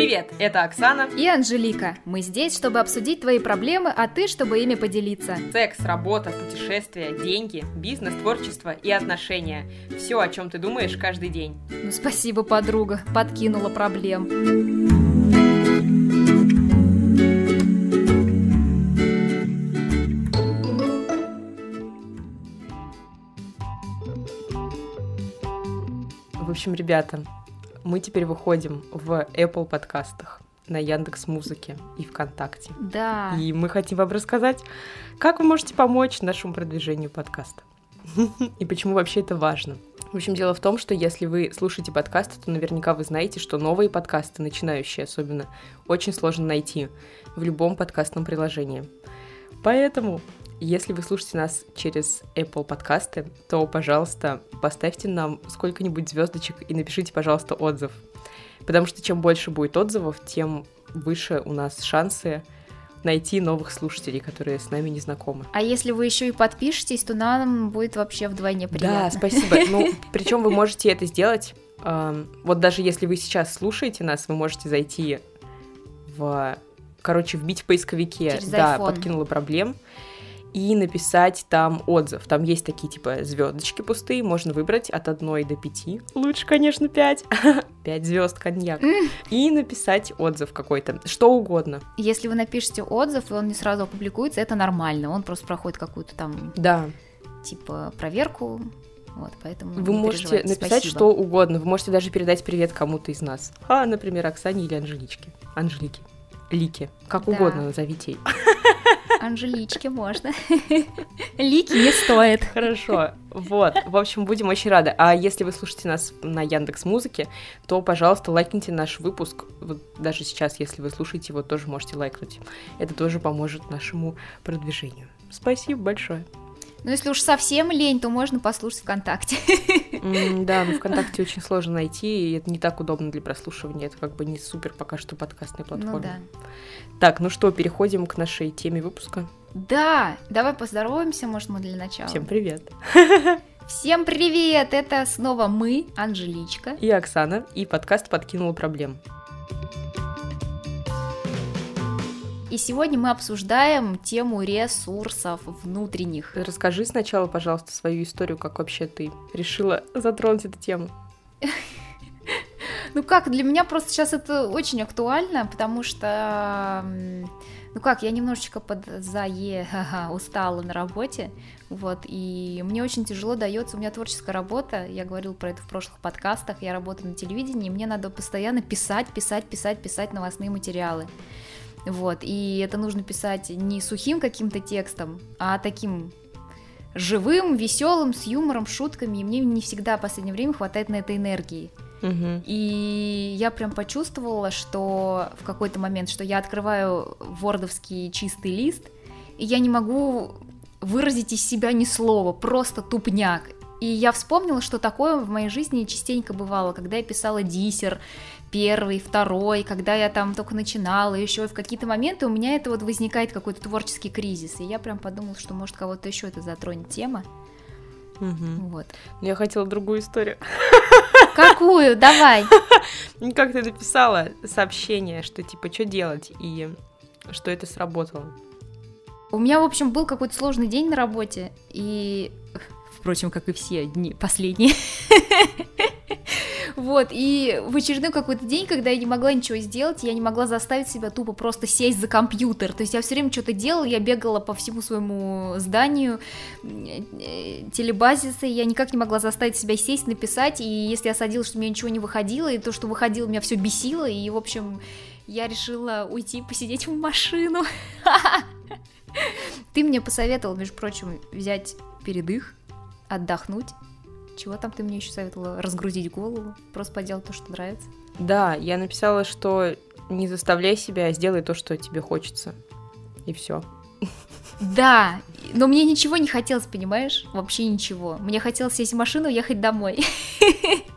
Привет, это Оксана. И Анжелика. Мы здесь, чтобы обсудить твои проблемы, а ты, чтобы ими поделиться. Секс, работа, путешествия, деньги, бизнес, творчество и отношения. Все, о чем ты думаешь каждый день. Ну, спасибо, подруга. Подкинула проблем. В общем, ребята, мы теперь выходим в Apple подкастах на Яндекс Музыке и ВКонтакте. Да. И мы хотим вам рассказать, как вы можете помочь нашему продвижению подкаста. И почему вообще это важно. В общем, дело в том, что если вы слушаете подкасты, то наверняка вы знаете, что новые подкасты, начинающие особенно, очень сложно найти в любом подкастном приложении. Поэтому, если вы слушаете нас через Apple подкасты, то, пожалуйста, поставьте нам сколько-нибудь звездочек и напишите, пожалуйста, отзыв. Потому что чем больше будет отзывов, тем выше у нас шансы найти новых слушателей, которые с нами не знакомы. А если вы еще и подпишетесь, то нам будет вообще вдвойне приятно. Да, спасибо. Ну, причем вы можете это сделать. эм, Вот даже если вы сейчас слушаете нас, вы можете зайти в, короче, вбить в поисковике, Через да, iPhone. подкинула проблем, и написать там отзыв. Там есть такие типа звездочки пустые, можно выбрать от 1 до 5. Лучше, конечно, 5. 5 звезд коньяк. И написать отзыв какой-то. Что угодно. Если вы напишете отзыв, и он не сразу опубликуется, это нормально. Он просто проходит какую-то там, Да. типа, проверку. Вот, поэтому Вы не можете написать Спасибо. что угодно. Вы можете даже передать привет кому-то из нас. А, например, Оксане или Анжеличке. Анжелике. Лике. Как Да. угодно назовите. Анжеличке можно. Лики не стоит. Хорошо. Вот. В общем, будем очень рады. А если вы слушаете нас на Яндекс Музыке, то, пожалуйста, лайкните наш выпуск. Вот даже сейчас, если вы слушаете его, тоже можете лайкнуть. Это тоже поможет нашему продвижению. Спасибо большое. Ну, если уж совсем лень, то можно послушать ВКонтакте. Да, но ВКонтакте очень сложно найти, и это не так удобно для прослушивания. Это как бы не супер пока что подкастная платформа. Ну да. Так, ну что, переходим к нашей теме выпуска. Да, давай поздороваемся, может, мы для начала. Всем привет. Всем привет! Это снова мы, Анжеличка. И Оксана, и подкаст «Подкинула проблем». И сегодня мы обсуждаем тему ресурсов внутренних. Расскажи сначала, пожалуйста, свою историю, как вообще ты решила затронуть эту тему. Ну как, для меня просто сейчас это очень актуально, потому что, ну как, я немножечко под зае ха-ха, устала на работе, вот, и мне очень тяжело дается, у меня творческая работа, я говорила про это в прошлых подкастах, я работаю на телевидении, и мне надо постоянно писать, писать, писать, писать новостные материалы. Вот, и это нужно писать не сухим каким-то текстом, а таким живым, веселым, с юмором, шутками, и мне не всегда в последнее время хватает на это энергии. Мгм. И я прям почувствовала, что в какой-то момент, что я открываю вордовский чистый лист, и я не могу выразить из себя ни слова, просто тупняк. И я вспомнила, что такое в моей жизни частенько бывало, когда я писала диссер, первый, второй, когда я там только начинала, еще в какие-то моменты у меня это вот возникает какой-то творческий кризис, и я прям подумала, что может кого-то еще это затронет тема, Мгм. вот. Я хотела другую историю. Какую? Давай. Как ты написала сообщение, что типа, что делать, и что это сработало. У меня, в общем, был какой-то сложный день на работе, и, впрочем, как и все дни последние. Вот, и в очередной какой-то день, когда я не могла ничего сделать, я не могла заставить себя тупо просто сесть за компьютер. То есть я все время что-то делала, я бегала по всему своему зданию, э, телебазисы, я никак не могла заставить себя сесть, написать, и если я садилась, что у меня ничего не выходило, и то, что выходило, меня все бесило, и, в общем, я решила уйти посидеть в машину. Ты мне посоветовал, между прочим, взять передых, отдохнуть. Чего там ты мне еще советовала? Разгрузить голову, просто поделать то, что нравится. Да, я написала, что не заставляй себя, а сделай то, что тебе хочется. И все. Да, но мне ничего не хотелось, понимаешь? Вообще ничего. Мне хотелось сесть в машину и ехать домой.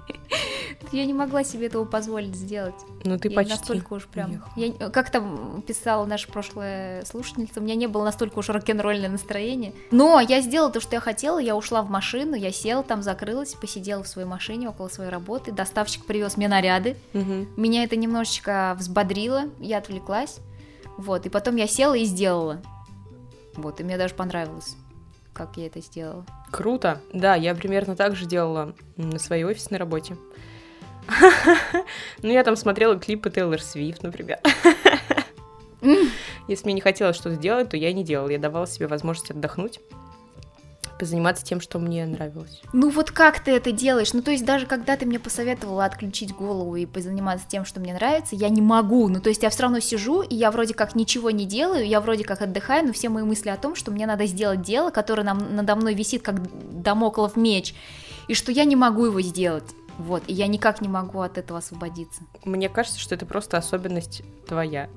я не могла себе этого позволить сделать. Ну ты я почти настолько уж прям... уехала. Я, как там писала наша прошлая слушательница, у меня не было настолько уж рок-н-ролльное настроение. Но я сделала то, что я хотела, я ушла в машину, я села там, закрылась, посидела в своей машине около своей работы, доставщик привез мне наряды, Мгм. меня это немножечко взбодрило, я отвлеклась, вот, и потом я села и сделала. Вот, и мне даже понравилось, как я это сделала. Круто. Да, я примерно так же делала на своей офисной работе. Ну, я там смотрела клипы Тейлор Свифт, например. Если мне не хотелось что-то делать, то я не делала. Я давала себе возможность отдохнуть, позаниматься тем, что мне нравилось. Ну вот как ты это делаешь? Ну то есть даже когда ты мне посоветовала отключить голову и позаниматься тем, что мне нравится, я не могу. Ну то есть я все равно сижу, и я вроде как ничего не делаю, я вроде как отдыхаю, но все мои мысли о том, что мне надо сделать дело, которое нам, надо мной висит как домоклов меч, и что я не могу его сделать. Вот, и я никак не могу от этого освободиться. Мне кажется, что это просто особенность твоя.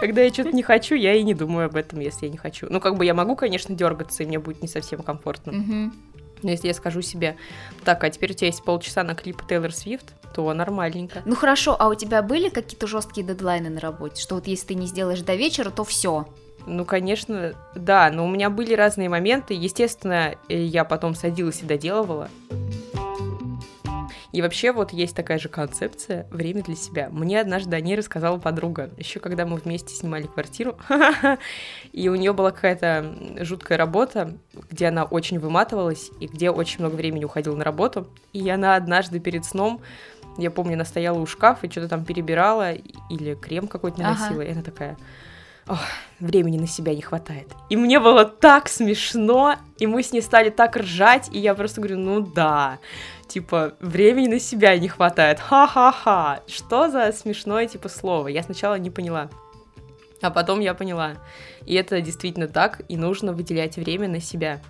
Когда я что-то не хочу, я и не думаю об этом, если я не хочу. Ну, как бы я могу, конечно, дергаться, и мне будет не совсем комфортно. Но если я скажу себе, так, а теперь у тебя есть полчаса на клип Тейлор Свифт, то нормальненько. Ну хорошо, а у тебя были какие-то жесткие дедлайны на работе? Что вот если ты не сделаешь до вечера, то все. Ну, конечно, да, но у меня были разные моменты. Естественно, э, я потом садилась и доделывала. И вообще вот есть такая же концепция «время для себя». Мне однажды о ней рассказала подруга, еще когда мы вместе снимали квартиру, и у нее была какая-то жуткая работа, где она очень выматывалась, и где очень много времени уходила на работу. И она однажды перед сном, я помню, она стояла у шкафа и что-то там перебирала, или крем какой-то Ага. наносила, и она такая... «Ох, времени на себя не хватает. И мне было так смешно, и мы с ней стали так ржать, и я просто говорю, ну да, типа, времени на себя не хватает, ха-ха-ха, что за смешное, типа, слово, я сначала не поняла, а потом я поняла, и это действительно так, и нужно выделять время на себя,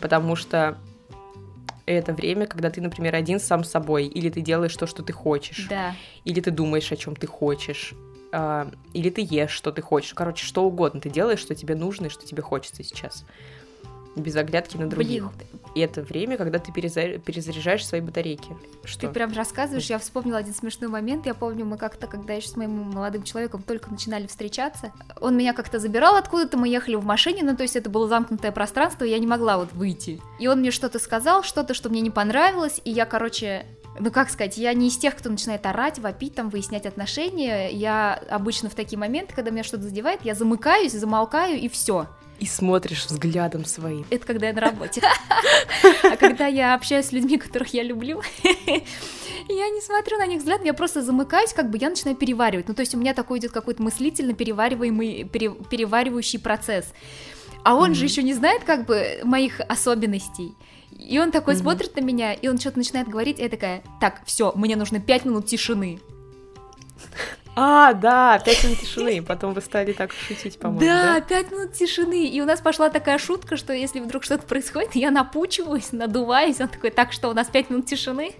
потому что это время, когда ты, например, один сам с собой, или ты делаешь то, что ты хочешь, Да. или ты думаешь, о чем ты хочешь, а, или ты ешь, что ты хочешь. Короче, что угодно ты делаешь, что тебе нужно и что тебе хочется сейчас. Без оглядки на других. Блин, И это время, когда ты переза- перезаряжаешь свои батарейки. Что? Ты прям рассказываешь, я вспомнила один смешной момент. Я помню, мы как-то, когда еще с моим молодым человеком только начинали встречаться, он меня как-то забирал откуда-то, мы ехали в машине, ну то есть это было замкнутое пространство, я не могла вот выйти. И он мне что-то сказал, что-то, что мне не понравилось, и я, короче, ну как сказать, я не из тех, кто начинает орать, вопить, там, выяснять отношения. Я обычно в такие моменты, когда меня что-то задевает, я замыкаюсь, замолкаю, и все. И смотришь взглядом своим. Это когда я на работе. А когда я общаюсь с людьми, которых я люблю, я не смотрю на них взглядом, я просто замыкаюсь, как бы я начинаю переваривать. Ну, то есть у меня такой идет какой-то мыслительно перевариваемый, пере- переваривающий процесс. А он же еще не знает, как бы, моих особенностей. И он такой Мгм. смотрит на меня, и он что-то начинает говорить, и я такая, так, все, мне нужно пять минут тишины. А, да, пять минут тишины. Потом вы стали так шутить, по-моему, Да, да? пять минут тишины. И у нас пошла такая шутка, что если вдруг что-то происходит, я напучиваюсь, надуваюсь. Он такой, так что у нас пять минут тишины.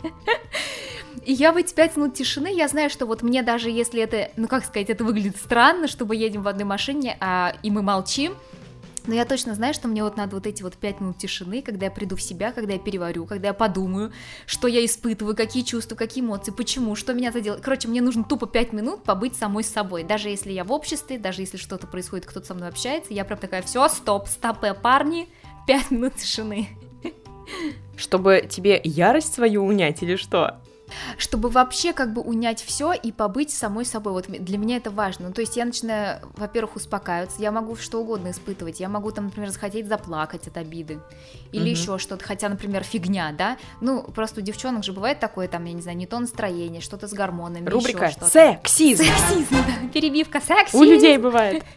И я в эти пять минут тишины, я знаю, что вот мне даже если это, ну как сказать, это выглядит странно, что мы едем в одной машине, а, и мы молчим, но я точно знаю, что мне вот надо вот эти вот пять минут тишины, когда я приду в себя, когда я переварю, когда я подумаю, что я испытываю, какие чувства, какие эмоции, почему, что меня задело. Короче, мне нужно тупо пять минут побыть самой собой. Даже если я в обществе, даже если что-то происходит, кто-то со мной общается, я прям такая, все, стоп, стопе, парни, пять минут тишины. Чтобы тебе ярость свою унять или что? Чтобы вообще как бы унять все и побыть самой собой. Вот для меня это важно. Ну, то есть я начинаю, во-первых, успокаиваться, я могу что угодно испытывать. Я могу там, например, захотеть заплакать от обиды или Мгм. еще что-то, хотя, например, фигня, да. Ну, просто у девчонок же бывает такое, там, я не знаю, не то настроение, что-то с гормонами, Рубрика что-то. «Сексизм». Сексизм, да, перебивка, сексизм. У людей бывает.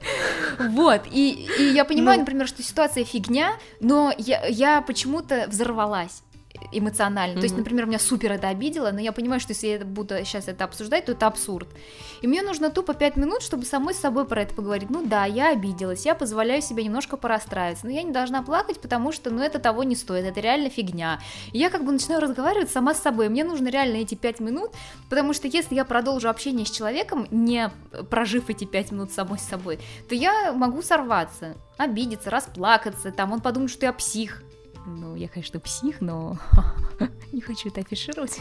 Вот, и, и я понимаю, Ну. например, что ситуация фигня, но я, я почему-то взорвалась эмоционально. То есть, например, меня супер это обидело, но я понимаю, что если я буду сейчас это обсуждать, то это абсурд. И мне нужно тупо 5 минут, чтобы самой с собой про это поговорить. Ну да, я обиделась, я позволяю себе немножко порастраиваться, но я не должна плакать, потому что, ну, это того не стоит, это реально фигня. И я как бы начинаю разговаривать сама с собой, мне нужно реально эти 5 минут, потому что если я продолжу общение с человеком, не прожив эти 5 минут самой с собой, то я могу сорваться, обидеться, расплакаться, там он подумает, что я псих. Ну, я, конечно, псих, но Не хочу это афишировать.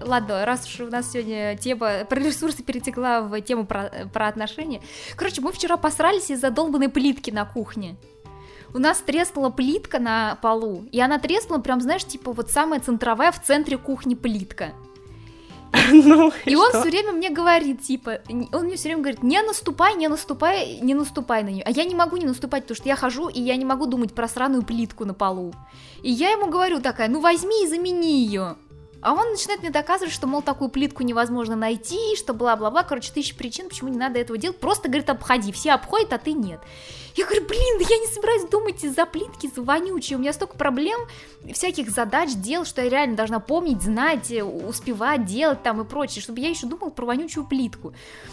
Ладно, раз уж у нас сегодня тема про ресурсы перетекла в тему про, про отношения. Короче, мы вчера посрались из-за долбанной плитки на кухне. У нас треснула плитка на полу, и она треснула прям, знаешь, типа вот самая центровая в центре кухни плитка. Ну, и, и он все время мне говорит, типа, он мне все время говорит, не наступай, не наступай, не наступай на нее. А я не могу не наступать, потому что я хожу, и я не могу думать про сраную плитку на полу. И я ему говорю такая, ну возьми и замени ее. А он начинает мне доказывать, что, мол, такую плитку невозможно найти, что бла-бла-бла, короче, тысячи причин, почему не надо этого делать, просто, говорит, обходи, все обходят, а ты нет. Я говорю, блин, я не собираюсь думать из-за плитки, за вонючей, у меня столько проблем, всяких задач, дел, что я реально должна помнить, знать, успевать, делать там и прочее, чтобы я еще думала про вонючую плитку.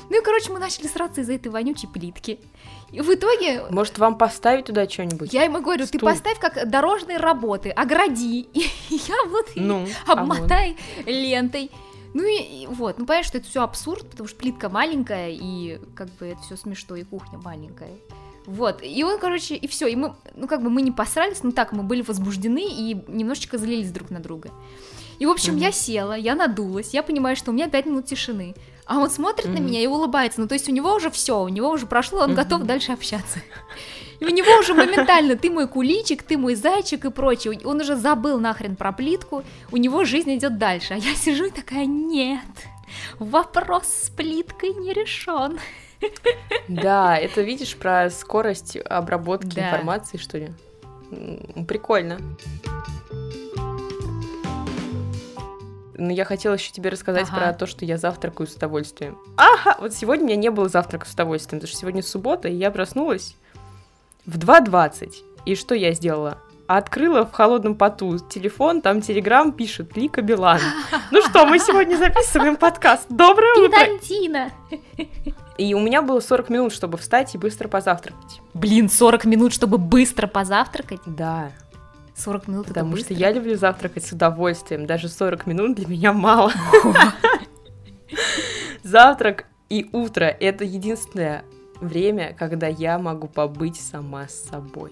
Ну и, короче, мы начали сраться из-за этой вонючей плитки. И в итоге... Может, вам поставить туда что-нибудь? Я ему говорю, Стул. ты поставь как дорожные работы, огради. И я вот ну, обмотай а вот. лентой. Ну и, и вот, ну понятно, что это все абсурд, потому что плитка маленькая, и как бы это все смешно, и кухня маленькая. Вот, и он, короче, и все, и мы, ну как бы мы не посрались, но так, мы были возбуждены и немножечко злились друг на друга. И, в общем, угу. я села, я надулась, я понимаю, что у меня 5 минут тишины. А он смотрит mm-hmm. на меня и улыбается. Ну, то есть у него уже все, у него уже прошло, он mm-hmm. готов дальше общаться. И у него уже моментально ты мой куличик, ты мой зайчик и прочее. Он уже забыл нахрен про плитку, у него жизнь идет дальше. А я сижу и такая, нет, вопрос с плиткой не решен. Да, это видишь про скорость обработки да. информации, что ли? Прикольно. Но я хотела еще тебе рассказать ага. про то, что я завтракаю с удовольствием. Ага, вот сегодня у меня не было завтрака с удовольствием, потому что сегодня суббота, и я проснулась в 2.20. И что я сделала? Открыла в холодном поту телефон, там телеграм пишет Лика Билан. Ну что, мы сегодня записываем подкаст. Доброе утро! Педантина! И у меня было 40 минут, чтобы встать и быстро позавтракать. Блин, 40 минут, чтобы быстро позавтракать? Да. 40 минут Потому это что я люблю завтракать с удовольствием. Даже 40 минут для меня мало. Завтрак и утро — это единственное время, когда я могу побыть сама с собой.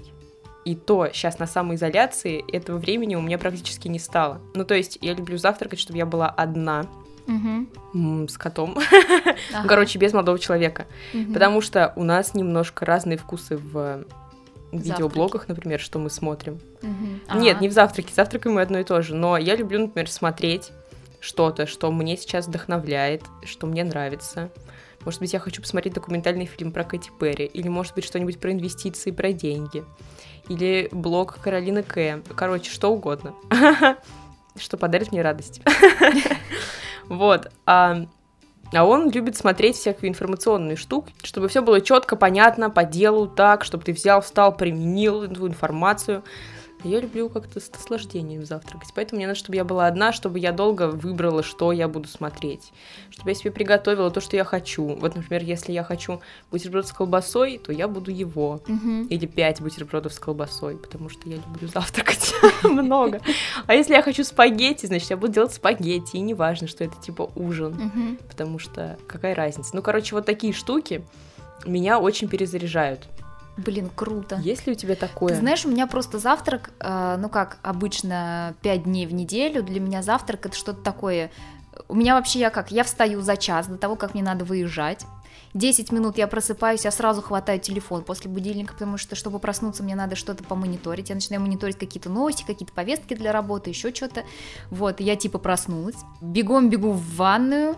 И то сейчас на самоизоляции этого времени у меня практически не стало. Ну, то есть я люблю завтракать, чтобы я была одна, угу. с котом. Ага. Короче, без молодого человека. Угу. Потому что у нас немножко разные вкусы в видеоблогах, например, что мы смотрим. Угу. Нет, не в завтраке, завтракаем мы одно и то же, но я люблю, например, смотреть что-то, что мне сейчас вдохновляет, что мне нравится. Может быть, я хочу посмотреть документальный фильм про Кэти Перри, или, может быть, что-нибудь про инвестиции, про деньги, или блог Каролины К. Короче, что угодно, что подарит мне радость. Вот. А он любит смотреть всякие информационные штуки, чтобы все было четко, понятно, по делу, так, чтобы ты взял, встал, применил эту информацию. Я люблю как-то с наслаждением завтракать. Поэтому мне надо, чтобы я была одна, чтобы я долго выбрала, что я буду смотреть. Чтобы я себе приготовила то, что я хочу. Вот, например, если я хочу бутерброд с колбасой, то я буду его. Угу. Или пять бутербродов с колбасой, потому что я люблю завтракать много. А если я хочу спагетти, значит, я буду делать спагетти. И не важно, что это типа ужин. Потому что какая разница. Ну, короче, вот такие штуки меня очень перезаряжают. Блин, круто. Есть ли у тебя такое? Ты знаешь, у меня просто завтрак, э, ну как обычно, 5 дней в неделю. Для меня завтрак это что-то такое. У меня вообще я как? Я встаю за час до того, как мне надо выезжать. 10 минут я просыпаюсь, я сразу хватаю телефон после будильника, потому что, чтобы проснуться, мне надо что-то помониторить. Я начинаю мониторить какие-то новости, какие-то повестки для работы, еще что-то. Вот, я типа проснулась. Бегом бегу в ванную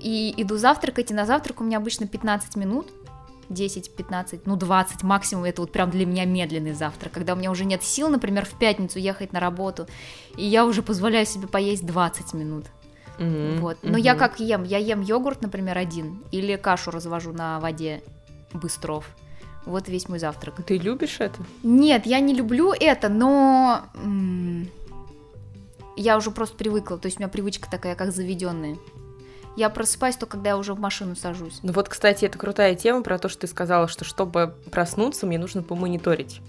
и иду завтракать, и на завтрак у меня обычно 15 минут. 10, 15, ну 20 максимум, это вот прям для меня медленный завтрак, когда у меня уже нет сил, например, в пятницу ехать на работу, и я уже позволяю себе поесть 20 минут. Mm-hmm. Вот. Но mm-hmm. я как ем? Я ем йогурт, например, один, или кашу развожу на воде быстров. Вот весь мой завтрак. Ты любишь это? Нет, я не люблю это, но я уже просто привыкла. То есть у меня привычка такая, как заведенная. Я просыпаюсь только, когда я уже в машину сажусь. Ну вот, кстати, это крутая тема про то, что ты сказала, что чтобы проснуться, мне нужно помониторить.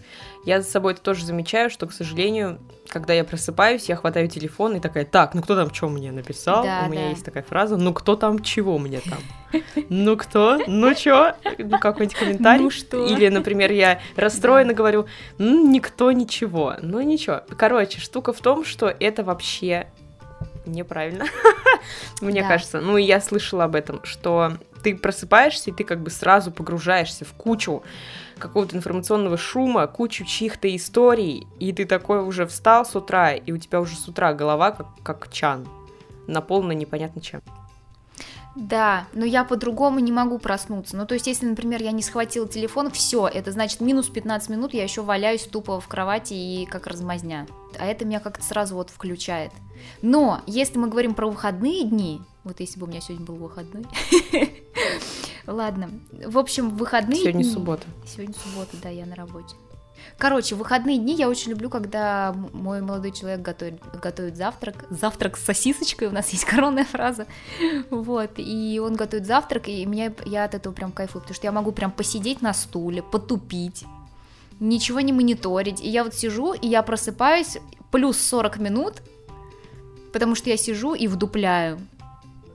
Я за собой это тоже замечаю, что, к сожалению, когда я просыпаюсь, я хватаю телефон и такая, так, ну кто там что мне написал? Да, У меня да. есть такая фраза, ну кто там чего мне там? Ну кто? Ну чё? Ну какой-нибудь комментарий? Ну что? Или, например, я расстроена говорю, ну никто ничего. Ну ничего. Короче, штука в том, что это вообще неправильно, мне Да. кажется. Ну и я слышала об этом, что ты просыпаешься, и ты как бы сразу погружаешься в кучу какого-то информационного шума, кучу чьих-то историй, и ты такой уже встал с утра, и у тебя уже с утра голова как, как чан, наполнена непонятно чем. Да, но я по-другому не могу проснуться. Ну, то есть, если, например, я не схватила телефон, все, это значит минус 15 минут, я еще валяюсь тупо в кровати и как размазня. А это меня как-то сразу вот включает. Но если мы говорим про выходные дни, вот если бы у меня сегодня был выходной, ладно, в общем, выходные Сегодня дни- суббота. Сегодня суббота, да, я на работе. Короче, выходные дни я очень люблю, когда мой молодой человек готовит, готовит завтрак. Завтрак с сосисочкой, у нас есть коронная фраза. Вот, и он готовит завтрак, и меня, я от этого прям кайфую, потому что я могу прям посидеть на стуле, потупить, ничего не мониторить. И я вот сижу, и я просыпаюсь плюс 40 минут, потому что я сижу и вдупляю.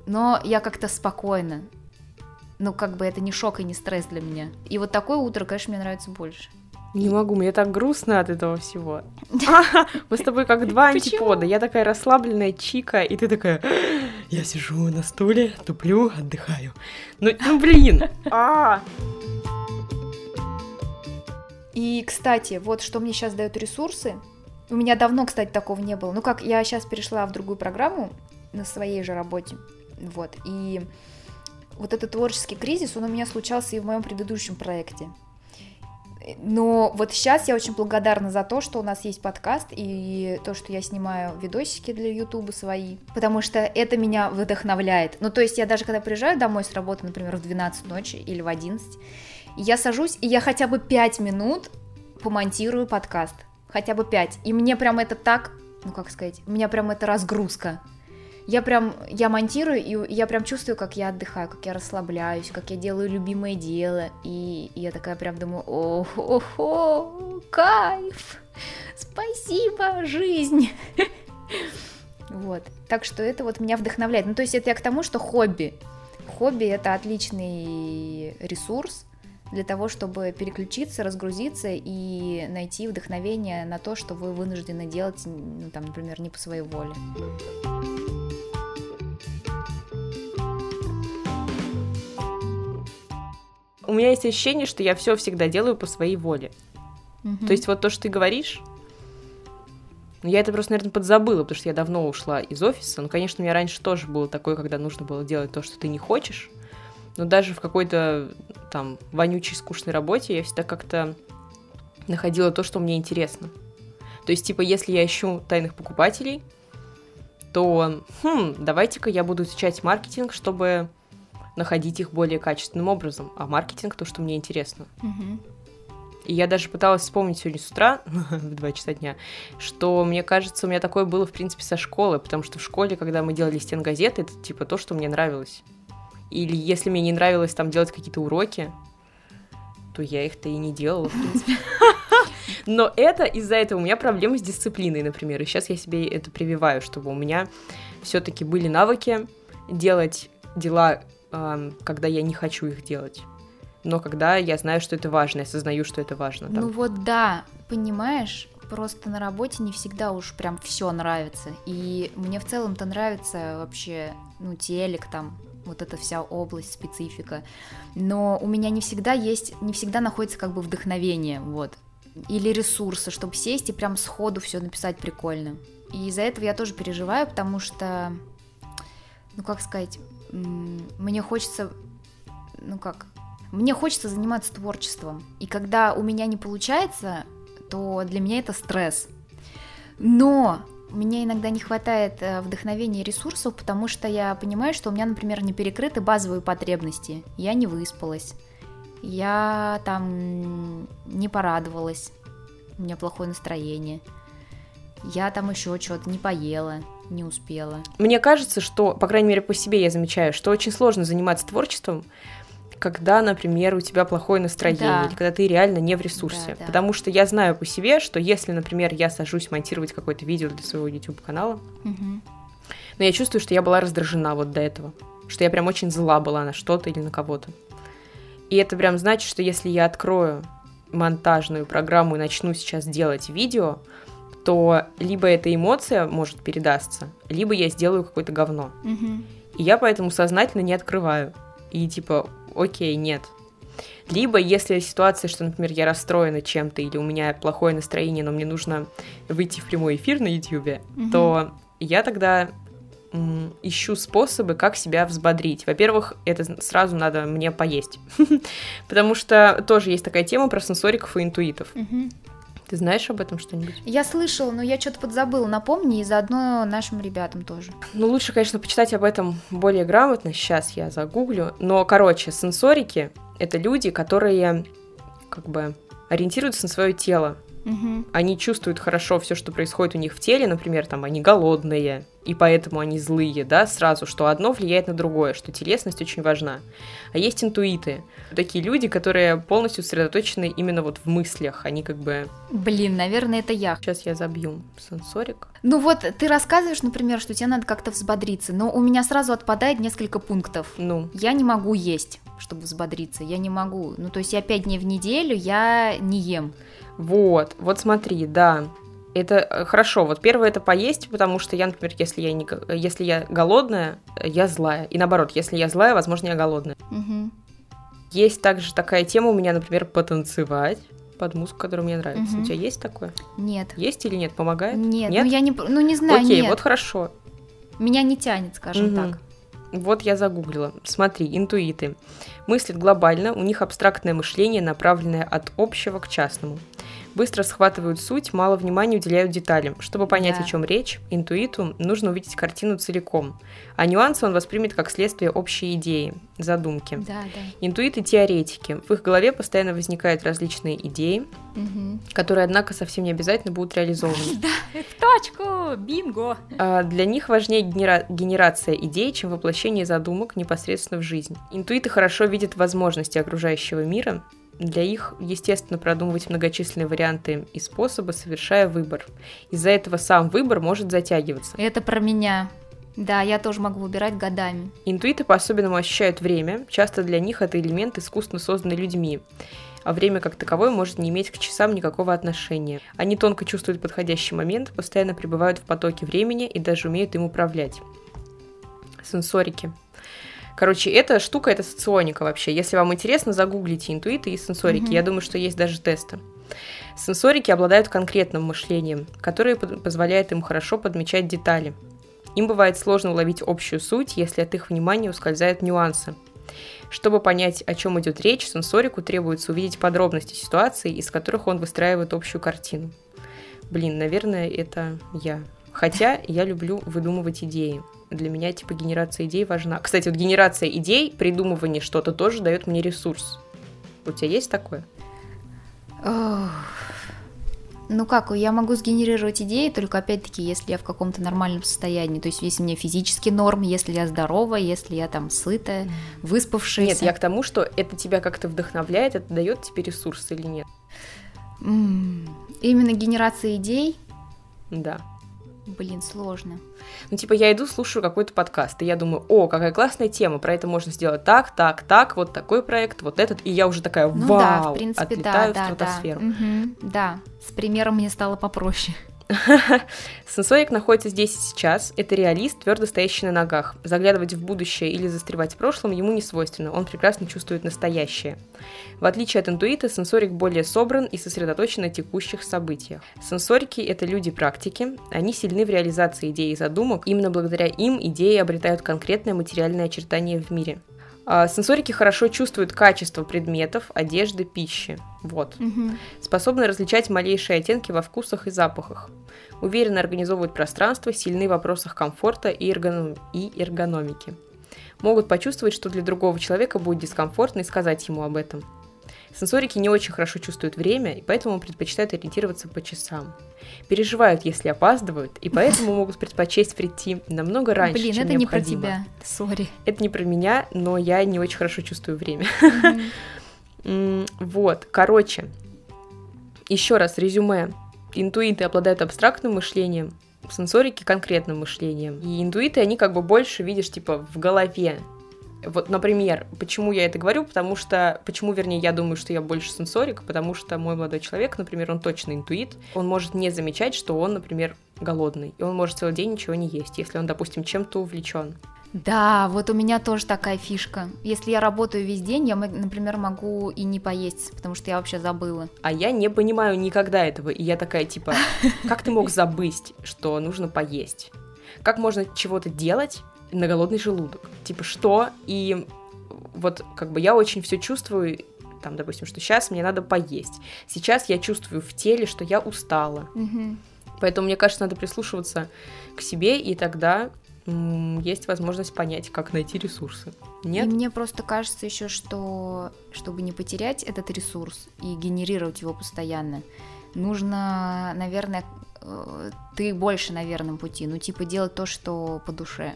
Но я как-то спокойно. Ну, как бы это не шок и не стресс для меня. И вот такое утро, конечно, мне нравится больше. Не могу, мне так грустно от этого всего. А, Мы с тобой как два антипода. Я такая расслабленная чика, и ты такая, я сижу на стуле, туплю, отдыхаю. Ну, ну блин. А, И, кстати, вот что мне сейчас дают ресурсы. У меня давно, кстати, такого не было. Ну как, я сейчас перешла в другую программу на своей же работе. Вот. И вот этот творческий кризис, он у меня случался и в моем предыдущем проекте. Но вот сейчас я очень благодарна за то, что у нас есть подкаст и то, что я снимаю видосики для Ютуба свои, потому что это меня вдохновляет. Ну, то есть я даже когда приезжаю домой с работы, например, в 12 ночи или в 11, я сажусь, и я хотя бы 5 минут помонтирую подкаст. Хотя бы 5. И мне прям это так, ну как сказать, у меня прям это разгрузка. Я прям, я монтирую, и я прям чувствую, как я отдыхаю, как я расслабляюсь, как я делаю любимое дело. И, и я такая прям думаю, ох, ох, ох, кайф, спасибо, жизнь. Вот, так что это вот меня вдохновляет. Ну, то есть это я к тому, что хобби. Хобби — это отличный ресурс для того, чтобы переключиться, разгрузиться и найти вдохновение на то, что вы вынуждены делать, ну, там, например, не по своей воле. у меня есть ощущение, что я все всегда делаю по своей воле. То есть вот то, что ты говоришь, ну, я это просто, наверное, подзабыла, потому что я давно ушла из офиса. Ну, конечно, у меня раньше тоже было такое, когда нужно было делать то, что ты не хочешь. Но даже в какой-то там вонючей, скучной работе я всегда как-то находила то, что мне интересно. То есть, типа, если я ищу тайных покупателей, то, хм, давайте-ка я буду изучать маркетинг, чтобы находить их более качественным образом. А маркетинг то, что мне интересно. Мгм. И я даже пыталась вспомнить сегодня с утра, в 2 часа дня, что, мне кажется, у меня такое было, в принципе, со школы, потому что в школе, когда мы делали стенгазеты, это, типа, то, что мне нравилось. Или если мне не нравилось там делать какие-то уроки, то я их-то и не делала, в принципе. Но это из-за этого у меня проблемы с дисциплиной, например. И сейчас я себе это прививаю, чтобы у меня все-таки были навыки делать дела, когда я не хочу их делать. Но когда я знаю, что это важно, я осознаю, что это важно. там. Ну вот да, понимаешь, просто на работе не всегда уж прям все нравится. И мне в целом-то нравится вообще, ну, телек там, вот эта вся область, специфика. Но у меня не всегда есть, не всегда находится как бы вдохновение, вот. Или ресурсы, чтобы сесть и прям сходу все написать прикольно. И из-за этого я тоже переживаю, потому что, ну как сказать, мне хочется, ну как, мне хочется заниматься творчеством. И когда у меня не получается, то для меня это стресс. Но мне иногда не хватает э, вдохновения и ресурсов, потому что я понимаю, что у меня, например, не перекрыты базовые потребности. Я не выспалась, я там не порадовалась, у меня плохое настроение. я там еще что-то не поела, не успела. Мне кажется, что, по крайней мере, по себе я замечаю, что очень сложно заниматься творчеством, когда, например, у тебя плохое настроение, Да. или когда ты реально не в ресурсе. Да, да. Потому что я знаю по себе, что если, например, я сажусь монтировать какое-то видео для своего YouTube-канала, Мгм. но я чувствую, что я была раздражена вот до этого, что я прям очень зла была на что-то или на кого-то. И это прям значит, что если я открою монтажную программу и начну сейчас делать видео, то либо эта эмоция может передастся, либо я сделаю какое-то говно. Мгм. И я поэтому сознательно не открываю. И типа, окей, нет. Либо если ситуация, что, например, я расстроена чем-то, или у меня плохое настроение, но мне нужно выйти в прямой эфир на YouTube, Мгм. то я тогда ищу способы, как себя взбодрить. Во-первых, это сразу надо мне поесть. Потому что тоже есть такая тема про сенсориков и интуитов. Мгм. Ты знаешь об этом что-нибудь? Я слышала, но я что-то подзабыла. Напомни, и заодно нашим ребятам тоже. Ну, лучше, конечно, почитать об этом более грамотно. Сейчас я загуглю. Но, короче, сенсорики — это люди, которые как бы ориентируются на свое тело. Мгм. Они чувствуют хорошо все, что происходит у них в теле. Например, там, они голодные, и поэтому они злые, да, сразу, что одно влияет на другое, что телесность очень важна. А есть интуиты. Такие люди, которые полностью сосредоточены именно вот в мыслях. Они как бы... Блин, наверное, это я. Сейчас я забью сенсорик. Ну вот, ты рассказываешь, например, что тебе надо как-то взбодриться, но у меня сразу отпадает несколько пунктов. Ну, Я не могу есть, чтобы взбодриться. Я не могу. Ну, то есть я пять дней в неделю я не ем. Вот, вот смотри, да. Это э, хорошо. Вот первое это поесть, потому что я, например, если я не, го- если я голодная, э, я злая. И наоборот, если я злая, возможно, я голодная. Мгм. Есть также такая тема у меня, например, потанцевать под музыку, которая мне нравится. Мгм. У тебя есть такое? Нет. Есть или нет? Помогает? Нет, Нет? ну я не, ну не знаю, Окей, нет. вот хорошо. Меня не тянет, скажем Мгм. так. Вот я загуглила. Смотри, интуиты. Мыслят глобально, у них абстрактное мышление, направленное от общего к частному. Быстро схватывают суть, мало внимания уделяют деталям. Чтобы понять, Да. о чем речь, интуиту нужно увидеть картину целиком. А нюансы он воспримет как следствие общей идеи, задумки. Да, да. Интуиты теоретики. В их голове постоянно возникают различные идеи, Мгм. которые, однако, совсем не обязательно будут реализованы. В точку! Бинго! А, Для них важнее генера- генерация идей, чем воплощение задумок непосредственно в жизнь. Интуиты хорошо видят возможности окружающего мира. Для их, естественно, продумывать многочисленные варианты и способы, совершая выбор. Из-за этого сам выбор может затягиваться. Это про меня. Да, я тоже могу выбирать годами. Интуиты по-особенному ощущают время. Часто для них это элемент, искусственно созданный людьми. А время как таковое может не иметь к часам никакого отношения. Они тонко чувствуют подходящий момент, постоянно пребывают в потоке времени и даже умеют им управлять. Сенсорики. Короче, эта штука, это соционика вообще. Если вам интересно, загуглите интуиты и сенсорики. Мгм. Я думаю, что есть даже тесты. Сенсорики обладают конкретным мышлением, которое позволяет им хорошо подмечать детали. Им бывает сложно уловить общую суть, если от их внимания ускользают нюансы. Чтобы понять, о чем идет речь, сенсорику требуется увидеть подробности ситуации, из которых он выстраивает общую картину. Блин, наверное, это я. Хотя я люблю выдумывать идеи. Для меня, типа, генерация идей важна. Кстати, вот генерация идей, придумывание что-то тоже дает мне ресурс. У тебя есть такое? Ох. Ну как, я могу сгенерировать идеи, только опять-таки, если я в каком-то нормальном состоянии. То есть, если мне физически норм, если я здорова, если я там сытая, выспавшаяся. Нет, я к тому, что это тебя как-то вдохновляет, это дает тебе ресурс или нет. Именно генерация идей, Да. Блин, сложно. Ну, типа, я иду, слушаю какой-то подкаст, и я думаю, о, какая классная тема, про это можно сделать так, так, так, вот такой проект, вот этот, и я уже такая, Ну вау, да, в принципе, отлетаю да, в да, да. стратосферу. Мгм, да, с примером мне стало попроще. Сенсорик находится здесь и сейчас. Это реалист, твердо стоящий на ногах. Заглядывать в будущее или застревать в прошлом ему не свойственно. Он прекрасно чувствует настоящее. В отличие от интуита, сенсорик более собран и сосредоточен на текущих событиях. Сенсорики – это люди-практики. Они сильны в реализации идей и задумок. Именно благодаря им идеи обретают конкретное материальное очертание в мире. А, Сенсорики хорошо чувствуют качество предметов, одежды, пищи. Вот Мгм. способны различать малейшие оттенки во вкусах и запахах, уверенно организовывают пространство, сильны в вопросах комфорта и, эргоном- и эргономики. Могут почувствовать, что для другого человека будет дискомфортно и сказать ему об этом. Сенсорики не очень хорошо чувствуют время, и поэтому предпочитают ориентироваться по часам. Переживают, если опаздывают, и поэтому могут предпочесть прийти намного раньше, Блин, чем это не про необходимо. тебя. Сори. Это не про меня, но я не очень хорошо чувствую время. Вот, короче, еще раз резюме. Интуиты обладают абстрактным мышлением, сенсорики конкретным мышлением. И интуиты, они как бы больше, видишь, типа в голове. Вот, например, почему я это говорю, потому что, почему, вернее, я думаю, что я больше сенсорик, потому что мой молодой человек, например, он точно интуит, он может не замечать, что он, например, голодный, и он может целый день ничего не есть, если он, допустим, чем-то увлечен. Да, вот у меня тоже такая фишка. Если я работаю весь день, я, например, могу и не поесть, потому что я вообще забыла. А я не понимаю никогда этого. И я такая, типа, как ты мог забыть, что нужно поесть? Как можно чего-то делать на голодный желудок? Типа, что? И вот как бы я очень все чувствую, там, допустим, что сейчас мне надо поесть. Сейчас я чувствую в теле, что я устала. Мгм. Поэтому, мне кажется, надо прислушиваться к себе, и тогда есть возможность понять, как найти ресурсы. Нет? И мне просто кажется еще, что чтобы не потерять этот ресурс и генерировать его постоянно, нужно, наверное, э, ты больше на верном пути. Ну, типа делать то, что по душе.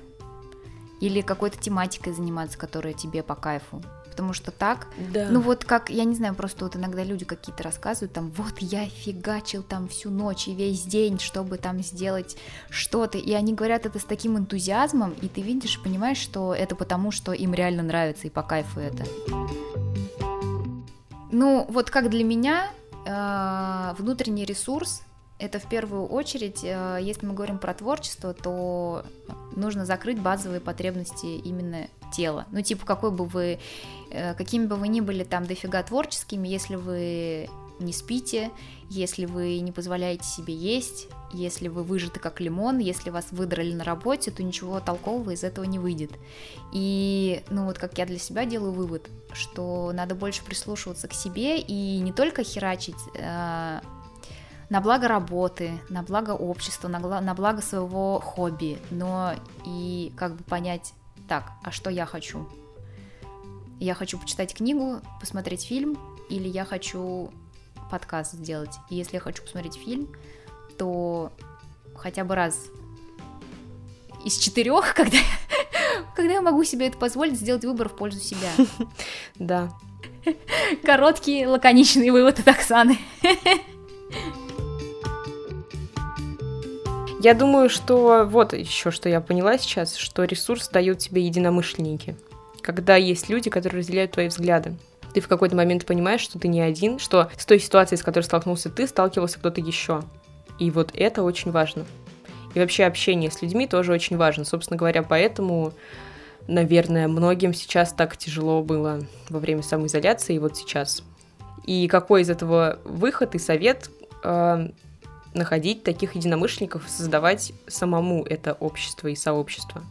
Или какой-то тематикой заниматься, которая тебе по кайфу. Потому что так, Да. ну вот как, я не знаю, просто вот иногда люди какие-то рассказывают, там, вот я фигачил там всю ночь и весь день, чтобы там сделать что-то, и они говорят это с таким энтузиазмом, и ты видишь, понимаешь, что это потому, что им реально нравится и по кайфу это. Ну, вот как для меня э, внутренний ресурс это в первую очередь, э, если мы говорим про творчество, то нужно закрыть базовые потребности именно тела. Ну, типа, какой бы вы, э, какими бы вы ни были там дофига творческими, если вы не спите, если вы не позволяете себе есть, если вы выжаты как лимон, если вас выдрали на работе, то ничего толкового из этого не выйдет. И, ну вот как я для себя делаю вывод, что надо больше прислушиваться к себе и не только херачить э, на благо работы, на благо общества, на, на благо своего хобби, но и как бы понять, так, а что я хочу? Я хочу почитать книгу, посмотреть фильм, или я хочу подкаст сделать. И если я хочу посмотреть фильм, то хотя бы раз из четырех, когда, когда я могу себе это позволить, сделать выбор в пользу себя. Да. Короткий, лаконичный вывод от Оксаны. Я думаю, что вот еще что я поняла сейчас, что ресурс дают тебе единомышленники. Когда есть люди, которые разделяют твои взгляды. Ты в какой-то момент понимаешь, что ты не один, что с той ситуацией, с которой столкнулся ты, сталкивался кто-то еще. И вот это очень важно. И вообще общение с людьми тоже очень важно. Собственно говоря, поэтому, наверное, многим сейчас так тяжело было во время самоизоляции и вот сейчас. И какой из этого выход и совет э, находить таких единомышленников, создавать самому это общество и сообщество.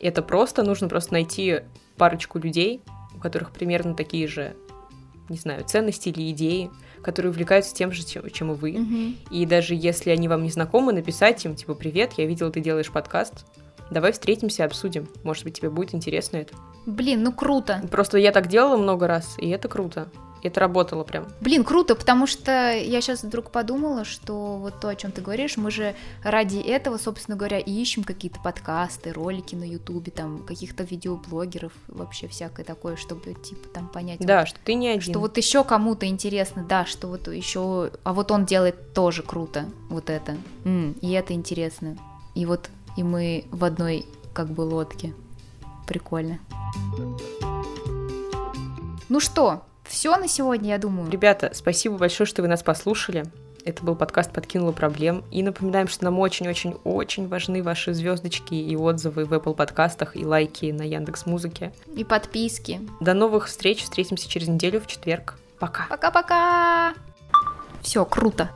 Это просто, нужно просто найти парочку людей, у которых примерно такие же, не знаю, ценности или идеи, которые увлекаются тем же, чем, чем и вы. Мгм. И даже если они вам не знакомы, написать им, типа, привет, я видела, ты делаешь подкаст, давай встретимся, обсудим. Может быть, тебе будет интересно это. Блин, ну круто. Просто я так делала много раз, и это круто. Это работало прям. Блин, круто, потому что я сейчас вдруг подумала, что вот то, о чем ты говоришь, мы же ради этого, собственно говоря, и ищем какие-то подкасты, ролики на Ютубе, там каких-то видеоблогеров, вообще всякое такое, чтобы типа там понять. Да, вот, что ты не один. что вот еще кому-то интересно, да, что вот еще, а вот он делает тоже круто, вот это, М, и это интересно, и вот и мы в одной как бы лодке, прикольно. Ну что, все на сегодня, я думаю. Ребята, спасибо большое, что вы нас послушали. Это был подкаст «Подкинула проблем». И напоминаем, что нам очень-очень-очень важны ваши звездочки и отзывы в Apple подкастах и лайки на Яндекс Музыке. И подписки. До новых встреч. Встретимся через неделю в четверг. Пока. Пока-пока! Все, круто.